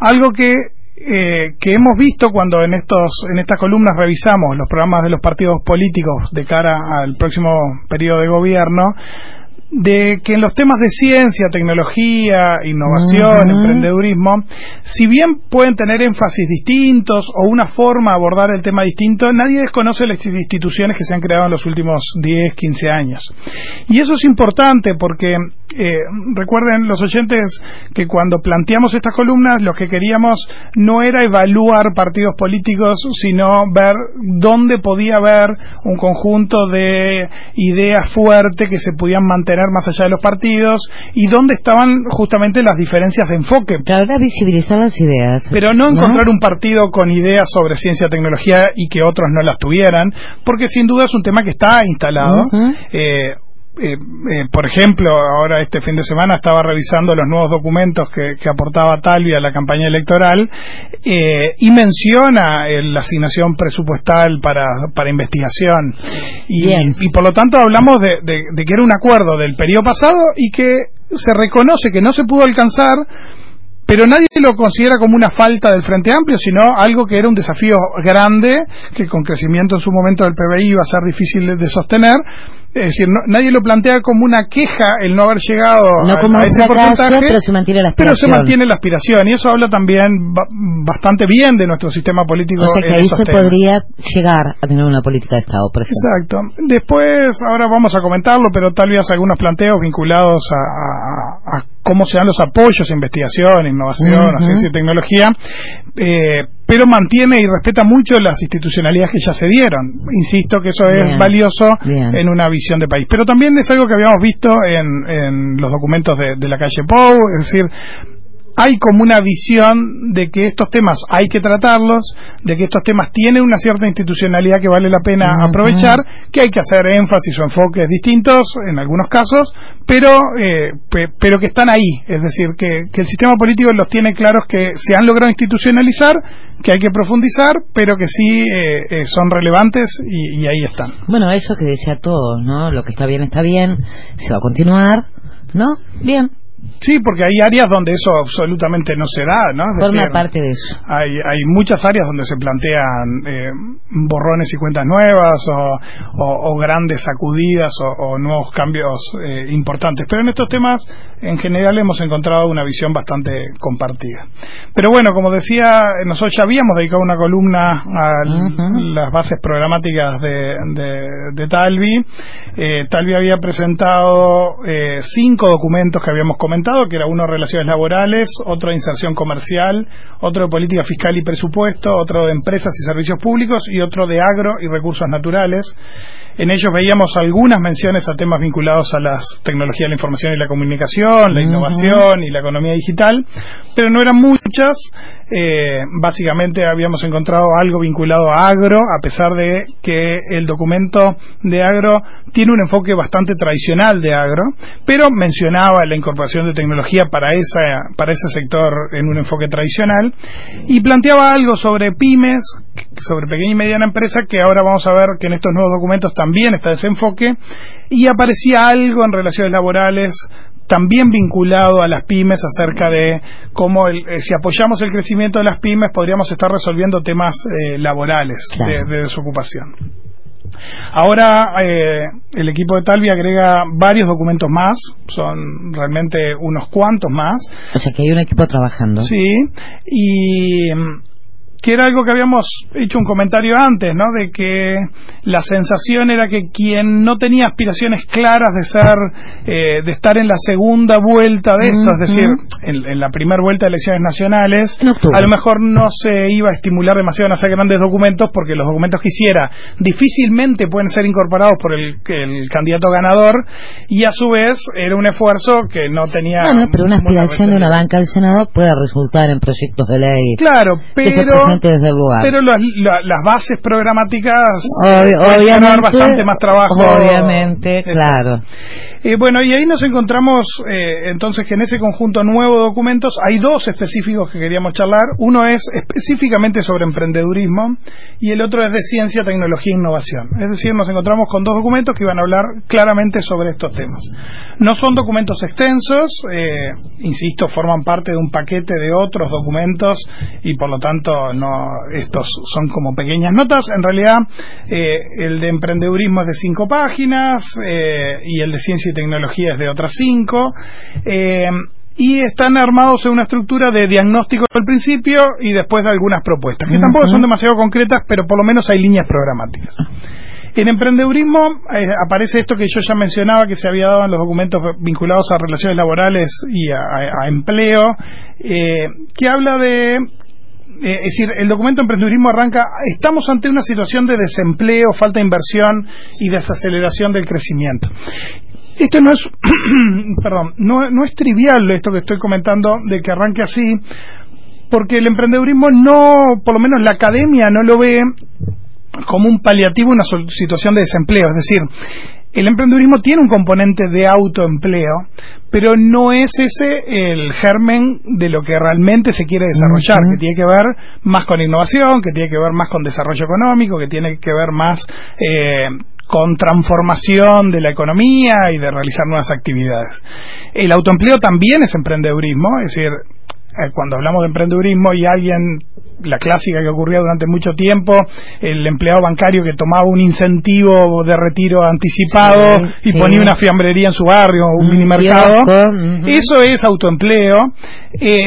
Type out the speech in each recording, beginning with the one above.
Algo que eh, que hemos visto cuando en estos en estas columnas revisamos los programas de los partidos políticos de cara al próximo periodo de gobierno de que en los temas de ciencia, tecnología, innovación, emprendedurismo, si bien pueden tener énfasis distintos o una forma de abordar el tema distinto, nadie desconoce las instituciones que se han creado en los últimos 10, 15 años. Y eso es importante porque eh, recuerden los oyentes que cuando planteamos estas columnas lo que queríamos no era evaluar partidos políticos, sino ver dónde podía haber un conjunto de ideas fuertes que se podían mantener más allá de los partidos y dónde estaban justamente las diferencias de enfoque. Claro, visibilizar las ideas. Pero no, encontrar un partido con ideas sobre ciencia y tecnología y que otros no las tuvieran, porque sin duda es un tema que está instalado. Eh, eh, por ejemplo, ahora este fin de semana estaba revisando los nuevos documentos que, aportaba Talvi a la campaña electoral eh, y menciona la asignación presupuestal para, para investigación. Y, y, por lo tanto hablamos de, de que era un acuerdo del periodo pasado y que se reconoce que no se pudo alcanzar pero nadie lo considera como una falta del Frente Amplio, sino algo que era un desafío grande, que con crecimiento en su momento del PBI iba a ser difícil de sostener, es decir, nadie lo plantea como una queja el no haber llegado a, ese porcentaje, pero se mantiene la aspiración. Pero se mantiene la aspiración y eso habla también bastante bien de nuestro sistema político. O sea que ahí se podría llegar a tener una política de Estado, por ejemplo. Exacto. Después, ahora vamos a comentarlo, pero tal vez algunos planteos vinculados a, cómo se dan los apoyos a investigación, innovación, a ciencia y tecnología. Eh, pero mantiene y respeta mucho las institucionalidades que ya se dieron. Insisto que eso es valioso en una visión de país. Pero también es algo que habíamos visto en, los documentos de, de la calle Pou, es decir, hay como una visión de que estos temas hay que tratarlos, de que estos temas tienen una cierta institucionalidad que vale la pena aprovechar, que hay que hacer énfasis o enfoques distintos en algunos casos, pero, eh, pero que están ahí. Es decir, que, el sistema político los tiene claros que se han logrado institucionalizar, que hay que profundizar, pero que sí eh, eh, son relevantes y, y, ahí están. Bueno, eso que decía todo, ¿no? Lo que está bien está bien, se va a continuar, ¿no? Bien. Sí, porque hay áreas donde eso absolutamente no se da, ¿no? Forma parte de eso. Hay, hay muchas áreas donde se plantean eh, borrones y cuentas nuevas o, grandes sacudidas o, nuevos cambios eh, importantes. Pero en estos temas, en general, hemos encontrado una visión bastante compartida. Pero bueno, como decía, nosotros ya habíamos dedicado una columna a las bases programáticas de, de, Talvi. Eh, Talvi había presentado cinco documentos que habíamos comentado, que era uno de relaciones laborales, otro de inserción comercial, otro de política fiscal y presupuesto, otro de empresas y servicios públicos y otro de agro y recursos naturales. En ellos veíamos algunas menciones a temas vinculados a las tecnologías de la información y la comunicación, la innovación y la economía digital, pero no eran muchas. Eh, básicamente habíamos encontrado algo vinculado a agro, a pesar de que el documento de agro tiene un enfoque bastante tradicional de agro, pero mencionaba la incorporación de tecnología para, esa, para ese sector en un enfoque tradicional y planteaba algo sobre pymes, sobre pequeña y mediana empresa, que ahora vamos a ver que en estos nuevos documentos también está ese enfoque, y aparecía algo en relaciones laborales también vinculado a las pymes acerca de cómo eh, si apoyamos el crecimiento de las pymes podríamos estar resolviendo temas eh, laborales de, desocupación. Ahora eh, el equipo de Talvi agrega varios documentos más, son realmente unos cuantos más. O sea que hay un equipo trabajando. Sí, y que era algo que habíamos hecho un comentario antes, ¿no? De que la sensación era que quien no tenía aspiraciones claras de ser, eh, de estar en la segunda vuelta de esto, es decir, en, la primera vuelta de elecciones nacionales, a lo mejor no se iba a estimular demasiado en hacer grandes documentos porque los documentos que hiciera difícilmente pueden ser incorporados por el, el candidato ganador y a su vez era un esfuerzo que no tenía. Bueno, pero una aspiración de una banca del Senado puede resultar en proyectos de ley. Claro, pero pero las bases programáticas Ob bastante más trabajo. Obviamente, claro. Eh, bueno, y ahí nos encontramos eh, entonces que en ese conjunto nuevo de documentos hay dos específicos que queríamos charlar. Uno es específicamente sobre emprendedurismo y el otro es de ciencia, tecnología e innovación. Es decir, nos encontramos con dos documentos que iban a hablar claramente sobre estos temas. No son documentos extensos, eh, insisto, forman parte de un paquete de otros documentos y por lo tanto no estos son como pequeñas notas. En realidad, eh, el de emprendedurismo es de cinco páginas eh, y el de ciencia y tecnología es de otras cinco y están armados en una estructura de diagnóstico al principio y después de algunas propuestas, que tampoco son demasiado concretas, pero por lo menos hay líneas programáticas. En emprendedurismo eh, aparece esto que yo ya mencionaba que se había dado en los documentos vinculados a relaciones laborales y a, empleo, eh, que habla de eh, es decir, el documento de emprendedurismo arranca, estamos ante una situación de desempleo, falta de inversión y desaceleración del crecimiento. Esto no es, perdón, no, no es trivial esto que estoy comentando de que arranque así, porque el emprendedurismo no, por lo menos la academia no lo ve como un paliativo una situación de desempleo. Es decir, el emprendedurismo tiene un componente de autoempleo, pero no es ese el germen de lo que realmente se quiere desarrollar, que tiene que ver más con innovación, que tiene que ver más con desarrollo económico, que tiene que ver más eh, con transformación de la economía y de realizar nuevas actividades. El autoempleo también es emprendedurismo, es decir, eh, cuando hablamos de emprendedurismo y alguien la clásica que ocurría durante mucho tiempo, el empleado bancario que tomaba un incentivo de retiro anticipado y ponía una fiambrería en su barrio, un mini mercado. Eso es autoempleo. Eh,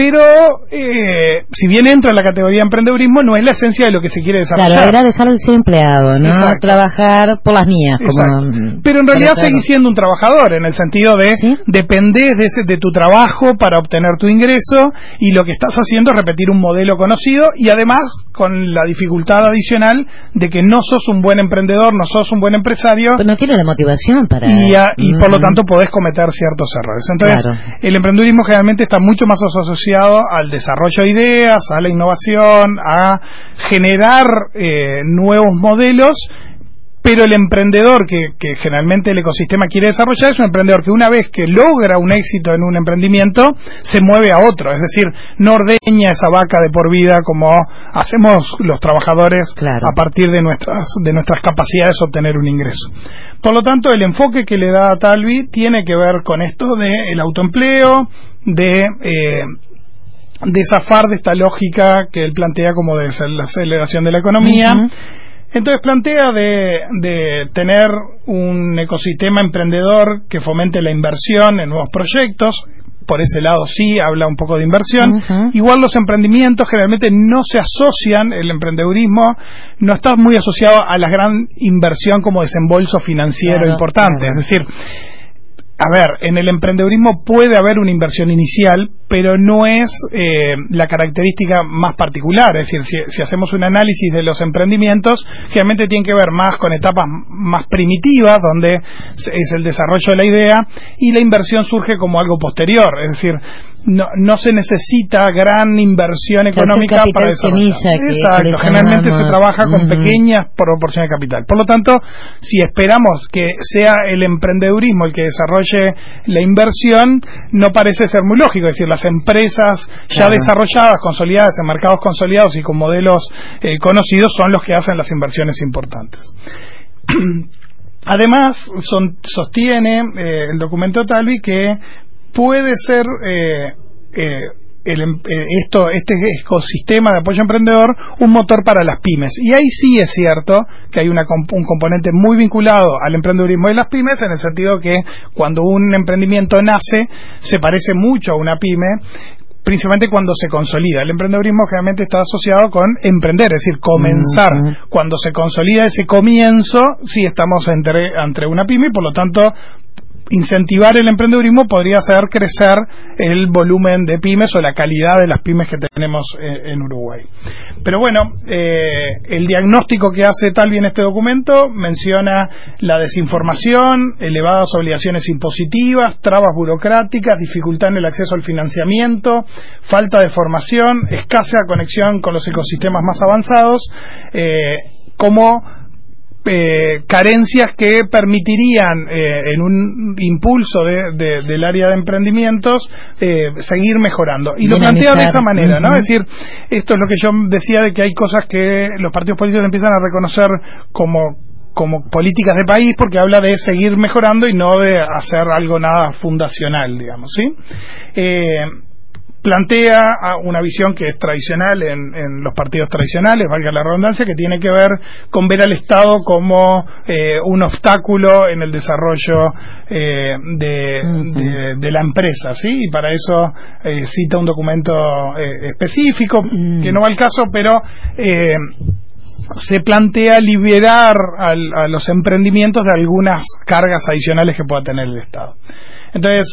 pero eh, si bien entra en la categoría de emprendedurismo, no es la esencia de lo que se quiere desarrollar. Claro, era dejar de ser empleado, no trabajar por las mías. Como, pero en realidad seguís siendo un trabajador, en el sentido de dependés de, ese, de tu trabajo para obtener tu ingreso y lo que estás haciendo es repetir un modelo conocido y además con la dificultad adicional de que no sos un buen emprendedor, no sos un buen empresario. Pues no tienes la motivación para... Y, y por lo mm. tanto podés cometer ciertos errores. Entonces, el emprendedurismo generalmente está mucho más asociado al desarrollo de ideas, a la innovación, a generar eh, nuevos modelos pero el emprendedor que, que, generalmente el ecosistema quiere desarrollar es un emprendedor que una vez que logra un éxito en un emprendimiento se mueve a otro, es decir, no ordeña esa vaca de por vida como hacemos los trabajadores a partir de nuestras de nuestras capacidades de obtener un ingreso. Por lo tanto, el enfoque que le da a Talvi tiene que ver con esto de el autoempleo, de eh, de zafar de esta lógica que él plantea como de la aceleración de la economía. Entonces plantea de, de, tener un ecosistema emprendedor que fomente la inversión en nuevos proyectos. Por ese lado sí habla un poco de inversión. Igual los emprendimientos generalmente no se asocian, el emprendedurismo no está muy asociado a la gran inversión como desembolso financiero importante. Es decir, a ver, en el emprendedurismo puede haber una inversión inicial, pero no es eh, la característica más particular. Es decir, si, hacemos un análisis de los emprendimientos, generalmente tiene que ver más con etapas más primitivas, donde es el desarrollo de la idea, y la inversión surge como algo posterior. Es decir, no, no se necesita gran inversión económica para desarrollar. Exacto, generalmente se trabaja con pequeñas proporciones de capital. Por lo tanto, si esperamos que sea el emprendedurismo el que desarrolle la inversión, no parece ser muy lógico. Es decir, las empresas ya desarrolladas, consolidadas, en mercados consolidados y con modelos eh, conocidos son los que hacen las inversiones importantes. Además, son, sostiene eh, el documento Talvi que puede ser eh, eh, el, em, eh, esto, este ecosistema de apoyo emprendedor un motor para las pymes. Y ahí sí es cierto que hay una, un componente muy vinculado al emprendedurismo de las pymes, en el sentido que cuando un emprendimiento nace, se parece mucho a una pyme, principalmente cuando se consolida. El emprendedurismo generalmente está asociado con emprender, es decir, comenzar. Cuando se consolida ese comienzo, sí estamos entre, entre una pyme y por lo tanto incentivar el emprendedurismo podría hacer crecer el volumen de pymes o la calidad de las pymes que tenemos eh, en Uruguay. Pero bueno, eh, el diagnóstico que hace Talvi en este documento menciona la desinformación, elevadas obligaciones impositivas, trabas burocráticas, dificultad en el acceso al financiamiento, falta de formación, escasa conexión con los ecosistemas más avanzados, eh, como eh, carencias que permitirían eh, en un impulso del área de emprendimientos eh, seguir mejorando. Y lo plantea de esa manera, ¿no? Es decir, esto es lo que yo decía de que hay cosas que los partidos políticos empiezan a reconocer como como políticas de país porque habla de seguir mejorando y no de hacer algo nada fundacional, digamos, ¿sí? Eh, plantea una visión que es tradicional en, los partidos tradicionales, valga la redundancia, que tiene que ver con ver al Estado como eh, un obstáculo en el desarrollo eh, de, la empresa, ¿sí? Y para eso eh, cita un documento específico, mm. que no va al caso, pero se plantea liberar a los emprendimientos de algunas cargas adicionales que pueda tener el Estado. Entonces,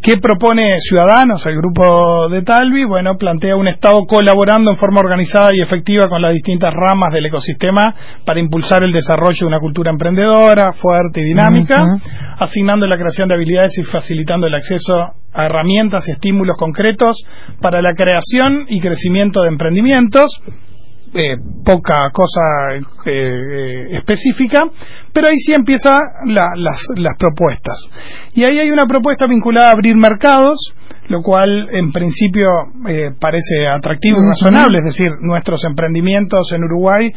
¿Qué propone Ciudadanos, el grupo de Talvi? Bueno, plantea un Estado colaborando en forma organizada y efectiva con las distintas ramas del ecosistema para impulsar el desarrollo de una cultura emprendedora, fuerte y dinámica, asignando la creación de habilidades y facilitando el acceso a herramientas y estímulos concretos para la creación y crecimiento de emprendimientos, eh, poca cosa eh, eh, específica, pero ahí sí empiezan las, las propuestas. Y ahí hay una propuesta vinculada a abrir mercados, lo cual en principio parece atractivo y razonable, es decir, nuestros emprendimientos en Uruguay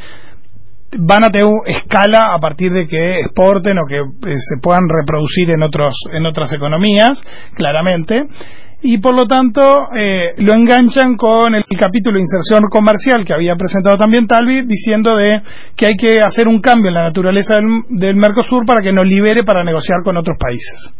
van a tener escala a partir de que exporten o que se puedan reproducir en otros en otras economías claramente y por lo tanto eh, lo enganchan con el capítulo de inserción comercial que había presentado también Talvi diciendo de que hay que hacer un cambio en la naturaleza del, del Mercosur para que nos libere para negociar con otros países.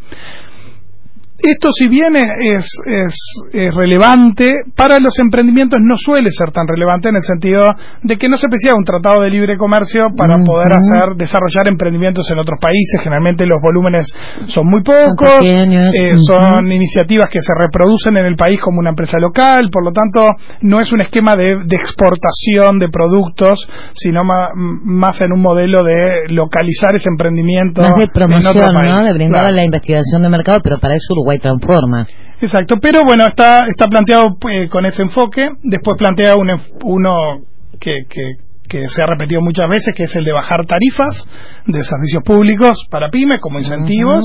Esto, si bien es, es, relevante, para los emprendimientos no suele ser tan relevante en el sentido de que no se precisa un tratado de libre comercio para poder hacer desarrollar emprendimientos en otros países. Generalmente los volúmenes son muy pocos, eh, son iniciativas que se reproducen en el país como una empresa local, por lo tanto no es un esquema de, exportación de productos, sino más, en un modelo de localizar ese emprendimiento de promoción, ¿no? De brindar la investigación de mercado, pero para eso Uruguay transforma. Exacto, pero bueno, está, está planteado eh, con ese enfoque. Después plantea uno que, que, se ha repetido muchas veces, que es el de bajar tarifas de servicios públicos para pymes como incentivos.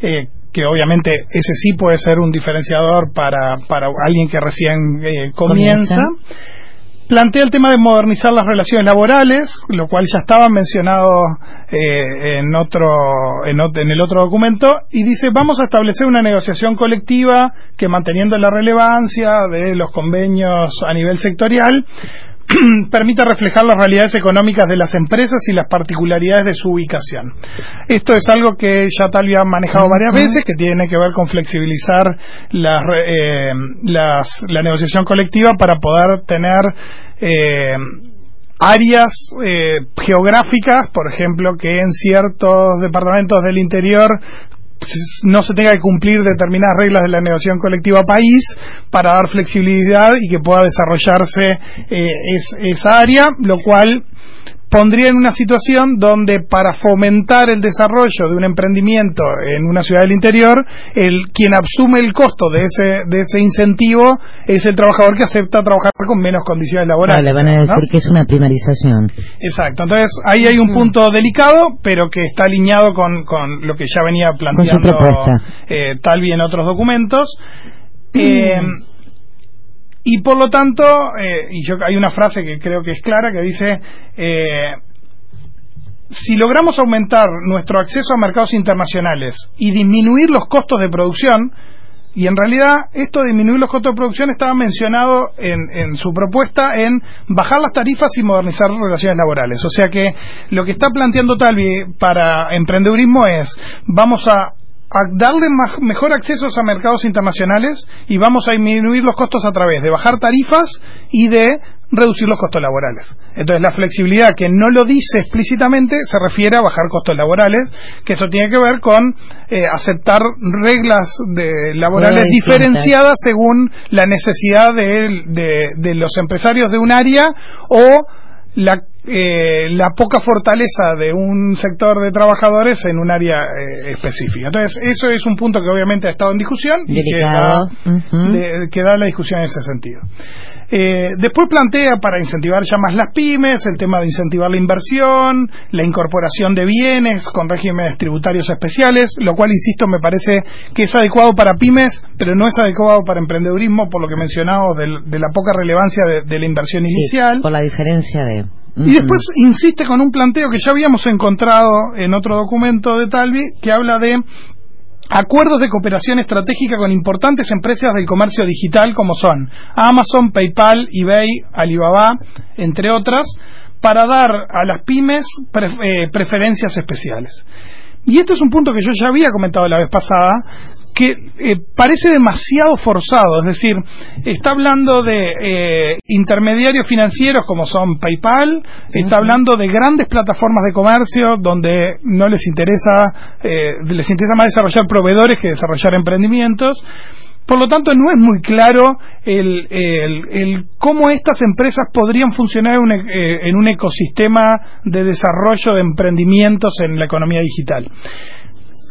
Eh, que obviamente ese sí puede ser un diferenciador para, para alguien que recién eh, comienza plantea el tema de modernizar las relaciones laborales, lo cual ya estaba mencionado eh, en otro en, en, el otro documento y dice vamos a establecer una negociación colectiva que manteniendo la relevancia de los convenios a nivel sectorial permita reflejar las realidades económicas de las empresas y las particularidades de su ubicación. Esto es algo que ya Talvia ha manejado varias veces, que tiene que ver con flexibilizar eh, la negociación colectiva para poder tener eh, áreas eh, geográficas, por ejemplo, que en ciertos departamentos del interior no se tenga que cumplir determinadas reglas de la negociación colectiva país para dar flexibilidad y que pueda desarrollarse eh, esa área, lo cual pondría en una situación donde para fomentar el desarrollo de un emprendimiento en una ciudad del interior, el quien asume el costo de ese de ese incentivo es el trabajador que acepta trabajar con menos condiciones laborales. le van a decir que es una primarización. Exacto. Entonces, ahí hay un mm. punto delicado, pero que está alineado con, con lo que ya venía planteando eh, Talvi en otros documentos. Mm. Y por lo tanto, eh, y yo hay una frase que creo que es clara que dice eh, si logramos aumentar nuestro acceso a mercados internacionales y disminuir los costos de producción, y en realidad esto de disminuir los costos de producción estaba mencionado en, en, su propuesta en bajar las tarifas y modernizar las relaciones laborales. O sea que lo que está planteando Talvi para emprendedurismo es vamos a a darle mejor acceso a mercados internacionales y vamos a disminuir los costos a través de bajar tarifas y de reducir los costos laborales. Entonces la flexibilidad que no lo dice explícitamente se refiere a bajar costos laborales, que eso tiene que ver con eh, aceptar reglas de, laborales diferenciadas según la necesidad de, de, de los empresarios de un área o la eh, la poca fortaleza de un sector de trabajadores en un área eh, específica. Entonces, eso es un punto que obviamente ha estado en discusión y que da, que da la discusión en ese sentido. Eh, después plantea para incentivar ya más las pymes el tema de incentivar la inversión, la incorporación de bienes con regímenes tributarios especiales, lo cual, insisto, me parece que es adecuado para pymes, pero no es adecuado para emprendedurismo por lo que mencionamos de, la poca relevancia de, la inversión inicial. por la diferencia de... Y después insiste con un planteo que ya habíamos encontrado en otro documento de Talvi, que habla de acuerdos de cooperación estratégica con importantes empresas del comercio digital como son Amazon, PayPal, eBay, Alibaba, entre otras, para dar a las pymes eh, preferencias especiales. Y este es un punto que yo ya había comentado la vez pasada, que eh, parece demasiado forzado, es decir, está hablando de eh, intermediarios financieros como son PayPal, está hablando de grandes plataformas de comercio donde no les interesa, eh, les interesa más desarrollar proveedores que desarrollar emprendimientos. Por lo tanto, no es muy claro el, el, cómo estas empresas podrían funcionar en un ecosistema de desarrollo de emprendimientos en la economía digital.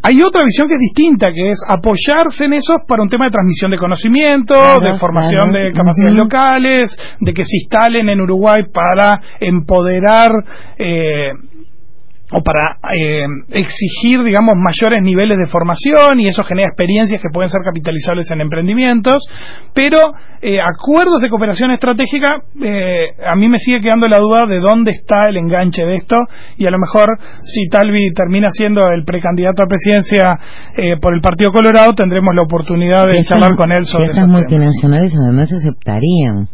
Hay otra visión que es distinta, que es apoyarse en eso para un tema de transmisión de conocimiento, de formación de capacidades locales, de que se instalen en Uruguay para empoderar eh, o para eh, exigir, digamos, mayores niveles de formación y eso genera experiencias que pueden ser capitalizables en emprendimientos, pero eh, acuerdos de cooperación estratégica, eh, a mí me sigue quedando la duda de dónde está el enganche de esto. Y a lo mejor si Talvi termina siendo el precandidato a presidencia por el Partido Colorado, tendremos la oportunidad de charlar con él sobre eso. Estas multinacionales además aceptarían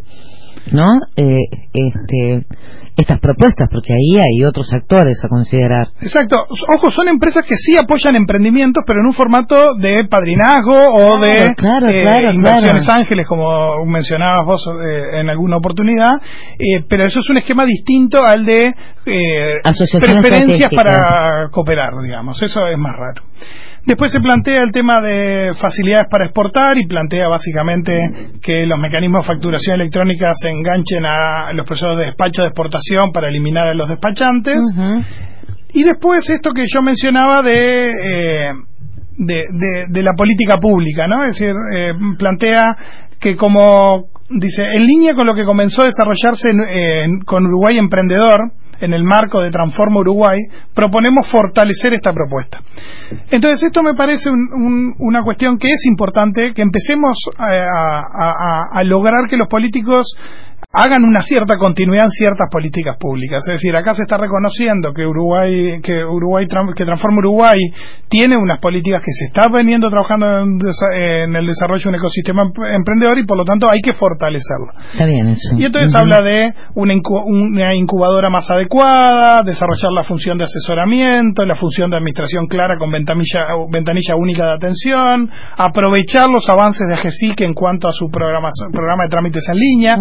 ¿no? Eh, este, estas propuestas, porque ahí hay otros actores a considerar. Exacto. Ojo, son empresas que sí apoyan emprendimientos, pero en un formato de padrinazgo o de eh, inversiones ángeles, como mencionabas vos eh, en alguna oportunidad. pero eso es un esquema distinto al de preferencias para cooperar, digamos. Eso es más raro. Después se plantea el tema de facilidades para exportar y plantea básicamente que los mecanismos de facturación electrónica se enganchen a los procesos de despacho de exportación para eliminar a los despachantes. Y después esto que yo mencionaba de, eh, de, la política pública, ¿no? Es decir, eh, plantea que como dice, en línea con lo que comenzó a desarrollarse con Uruguay Emprendedor, en el marco de Transforma Uruguay, proponemos fortalecer esta propuesta. Entonces, esto me parece una cuestión que es importante, que empecemos a lograr que los políticos hagan una cierta continuidad en ciertas políticas públicas. Es decir, acá se está reconociendo que Uruguay, que Uruguay, que Transforma Uruguay tiene unas políticas que se están veniendo trabajando en, el desarrollo de un ecosistema emprendedor y por lo tanto hay que fortalecerlo. Está bien eso. Y entonces habla de una, incubadora más adecuada, desarrollar la función de asesoramiento, la función de administración clara con ventanilla, ventanilla única de atención, aprovechar los avances de AGESIC en cuanto a su programa, programa de trámites en línea.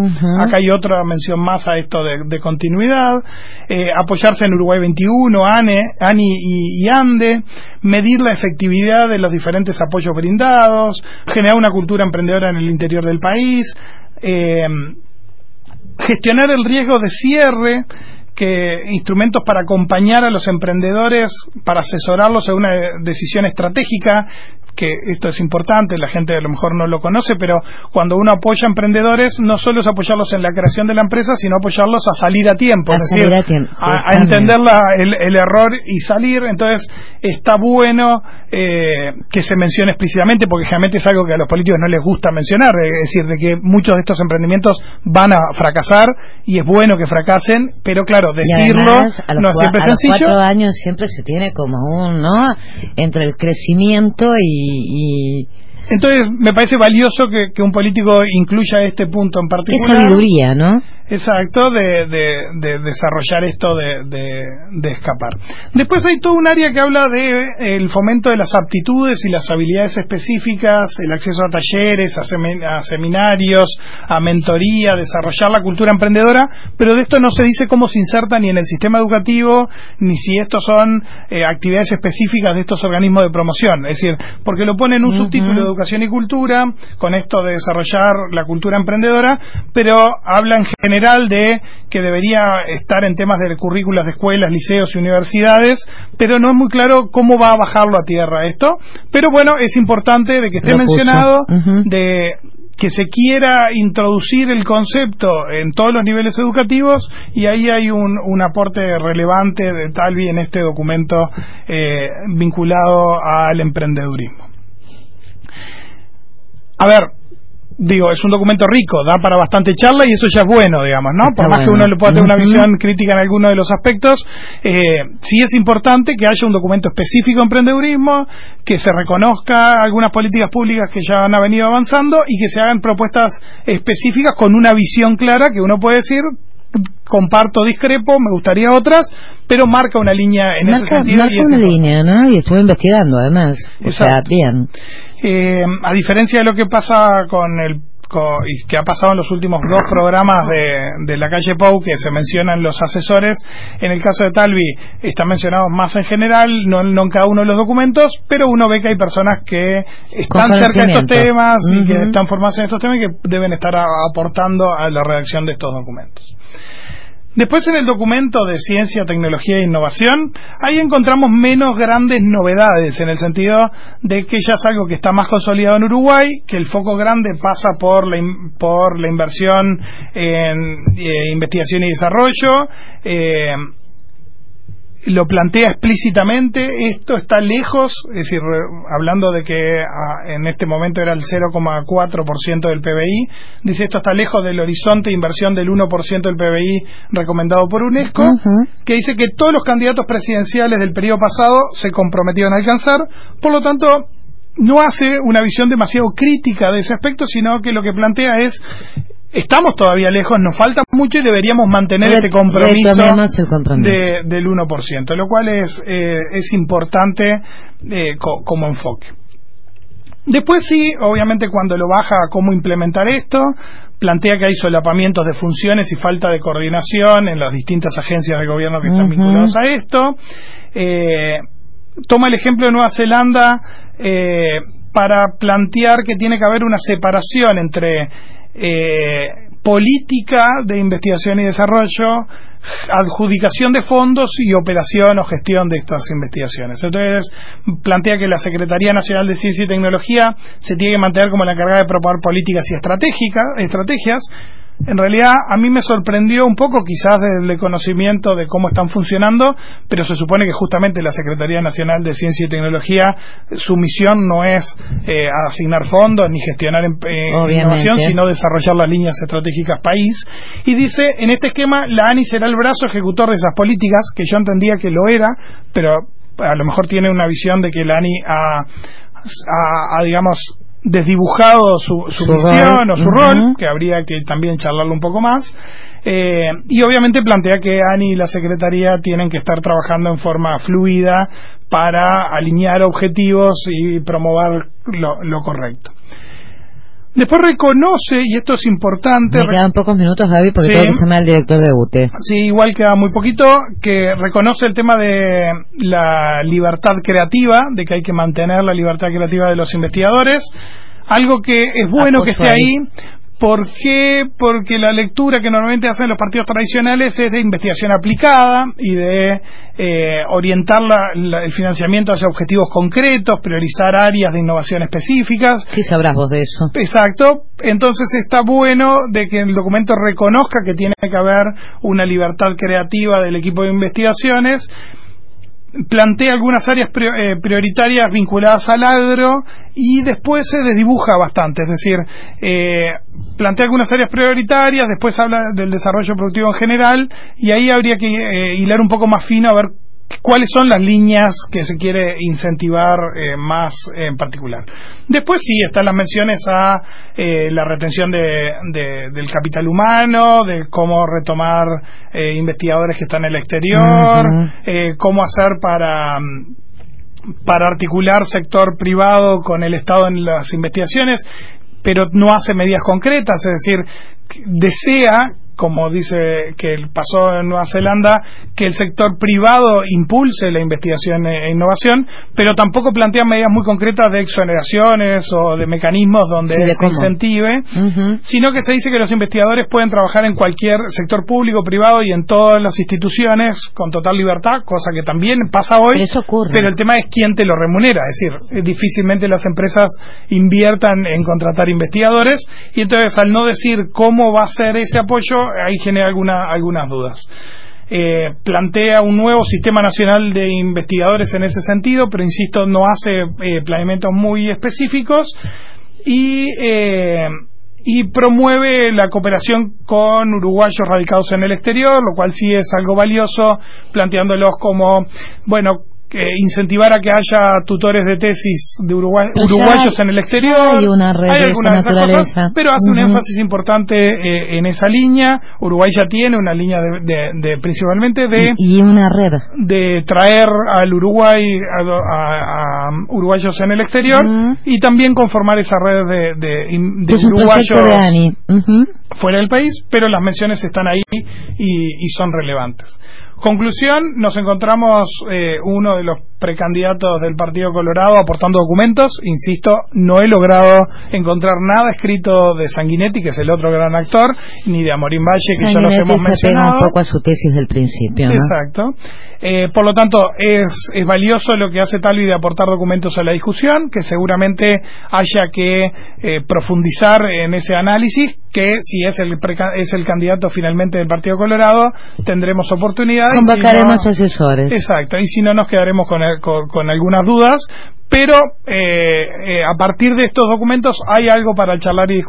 Acá hay otra mención más a esto de, continuidad, eh, apoyarse en Uruguay 21, ANE, ANI y, ANDE, medir la efectividad de los diferentes apoyos brindados, generar una cultura emprendedora en el interior del país, eh, gestionar el riesgo de cierre, que instrumentos para acompañar a los emprendedores, para asesorarlos en una decisión estratégica, que esto es importante, la gente a lo mejor no lo conoce, pero cuando uno apoya a emprendedores, no solo es apoyarlos en la creación de la empresa, sino apoyarlos a salir a tiempo, es decir, a, entender el, error y salir. Entonces, está bueno eh, que se mencione explícitamente, porque generalmente es algo que a los políticos no les gusta mencionar, es decir, de que muchos de estos emprendimientos van a fracasar y es bueno que fracasen, pero claro, decirlo no siempre es sencillo. A los cuatro años siempre se tiene como un, ¿no? Entre el crecimiento y y, entonces me parece valioso que, un político incluya este punto en particular. Es sabiduría, ¿no? Exacto, de, desarrollar esto de, escapar. Después hay todo un área que habla de el fomento de las aptitudes y las habilidades específicas, el acceso a talleres, a, seminarios, a mentoría, desarrollar la cultura emprendedora, pero de esto no se dice cómo se inserta ni en el sistema educativo, ni si estos son eh, actividades específicas de estos organismos de promoción. Es decir, porque lo pone en un subtítulo educación y cultura, con esto de desarrollar la cultura emprendedora, pero habla en general de que debería estar en temas de currículas de escuelas, liceos y universidades, pero no es muy claro cómo va a bajarlo a tierra esto. Pero bueno, es importante de que esté mencionado, de que se quiera introducir el concepto en todos los niveles educativos y ahí hay un, un aporte relevante de Talvi en este documento eh, vinculado al emprendedurismo. A ver, digo, es un documento rico, da para bastante charla y eso ya es bueno, digamos, ¿no? Por más que uno le pueda tener una visión crítica en alguno de los aspectos, eh, sí es importante que haya un documento específico de emprendedurismo, que se reconozca algunas políticas públicas que ya han venido avanzando y que se hagan propuestas específicas con una visión clara que uno puede decir comparto, discrepo, me gustaría otras, pero marca una línea en ese sentido. Marca y una línea, ¿no? Y estuve investigando además. O sea, bien. Eh, a diferencia de lo que pasa con el y que ha pasado en los últimos dos programas de, la calle Pau que se mencionan los asesores, en el caso de Talvi están mencionados más en general, no, en cada uno de los documentos, pero uno ve que hay personas que están cerca de estos temas y que están formadas en estos temas y que deben estar aportando a la redacción de estos documentos. Después en el documento de Ciencia, Tecnología e Innovación, ahí encontramos menos grandes novedades, en el sentido de que ya es algo que está más consolidado en Uruguay, que el foco grande pasa por la, por la inversión en eh, investigación y desarrollo, eh, lo plantea explícitamente, esto está lejos, es decir, hablando de que ah, en este momento era el 0,4% del PBI, dice esto está lejos del horizonte de inversión del 1% del PBI recomendado por UNESCO, que dice que todos los candidatos presidenciales del periodo pasado se comprometieron a alcanzar, por lo tanto, no hace una visión demasiado crítica de ese aspecto, sino que lo que plantea es estamos todavía lejos, nos falta mucho y deberíamos mantener este compromiso, del 1%, lo cual es, eh, es importante eh, como enfoque. Después sí, obviamente cuando lo baja a cómo implementar esto, plantea que hay solapamientos de funciones y falta de coordinación en las distintas agencias de gobierno que están vinculadas a esto. Eh, toma el ejemplo de Nueva Zelanda para plantear que tiene que haber una separación entre eh, política de investigación y desarrollo, adjudicación de fondos y operación o gestión de estas investigaciones. Entonces, plantea que la Secretaría Nacional de Ciencia y Tecnología se tiene que mantener como la encargada de proponer políticas y estrategias, en realidad a mí me sorprendió un poco quizás desde el conocimiento de cómo están funcionando, pero se supone que justamente la Secretaría Nacional de Ciencia y Tecnología, su misión no es eh, asignar fondos ni gestionar eh, innovación, sino desarrollar las líneas estratégicas país. Y dice, en este esquema, la ANI será el brazo ejecutor de esas políticas, que yo entendía que lo era, pero a lo mejor tiene una visión de que la ANI ha digamos, desdibujado su, su, misión o su rol, que habría que también charlarlo un poco más. Eh, y obviamente plantea que ANI y la Secretaría tienen que estar trabajando en forma fluida para alinear objetivos y promover lo correcto. Después reconoce, y esto es importante. Me quedan pocos minutos, Gaby, porque tengo que llamar al director de UTE. Sí, igual queda muy poquito, que reconoce el tema de la libertad creativa, de que hay que mantener la libertad creativa de los investigadores. Algo que es bueno que esté ahí, ¿Por qué? Porque la lectura que normalmente hacen los partidos tradicionales es de investigación aplicada y de eh, orientar el financiamiento hacia objetivos concretos, priorizar áreas de innovación específicas. Sí sabrás vos de eso. Exacto. Entonces está bueno de que el documento reconozca que tiene que haber una libertad creativa del equipo de investigaciones plantea algunas áreas eh, prioritarias vinculadas al agro y después se desdibuja bastante, es decir, eh, plantea algunas áreas prioritarias, después habla del desarrollo productivo en general y ahí habría que eh, hilar un poco más fino a ver cuáles son las líneas que se quiere incentivar eh, más en particular. Después sí están las menciones a eh, la retención de, del capital humano, de cómo retomar eh, investigadores que están en el exterior, cómo hacer para para articular sector privado con el Estado en las investigaciones, pero no hace medidas concretas, es decir, desea como dice que pasó en Nueva Zelanda, que el sector privado impulse la investigación e innovación, pero tampoco plantea medidas muy concretas de exoneraciones o de mecanismos donde se incentive, sino que se dice que los investigadores pueden trabajar en cualquier sector público, privado y en todas las instituciones con total libertad, cosa que también pasa hoy, pero el tema es quién te lo remunera, es decir, difícilmente las empresas inviertan en contratar investigadores y entonces al no decir cómo va a ser ese apoyo, ahí genera alguna, algunas dudas. Eh, plantea un nuevo sistema nacional de investigadores en ese sentido, pero insisto, no hace eh, planeamientos muy específicos y, eh, y promueve la cooperación con uruguayos radicados en el exterior, lo cual sí es algo valioso, planteándolos como, bueno, incentivar a que haya tutores de tesis de uruguayos en el exterior. Hay una red de cosas, pero hace un énfasis importante eh, en esa línea. Uruguay ya tiene una línea de, principalmente de y una red. de traer al Uruguay a, uruguayos en el exterior y también conformar esa red de, uruguayos fuera del país, pero las menciones están ahí y son relevantes. Conclusión, nos encontramos eh, uno de los precandidatos del Partido Colorado aportando documentos. Insisto, no he logrado encontrar nada escrito de Sanguinetti, que es el otro gran actor, ni de Amorín Valle, que ya los hemos mencionado. un poco a su tesis del principio. Exacto. Eh, por lo tanto, es, es valioso lo que hace Talvi de aportar documentos a la discusión, que seguramente haya que eh, profundizar en ese análisis, que si es el, es el candidato finalmente del Partido Colorado, tendremos oportunidad. Convocaremos asesores. Exacto, y si no, nos quedaremos con, con, algunas dudas, pero eh, a partir de estos documentos hay algo para charlar y discutir.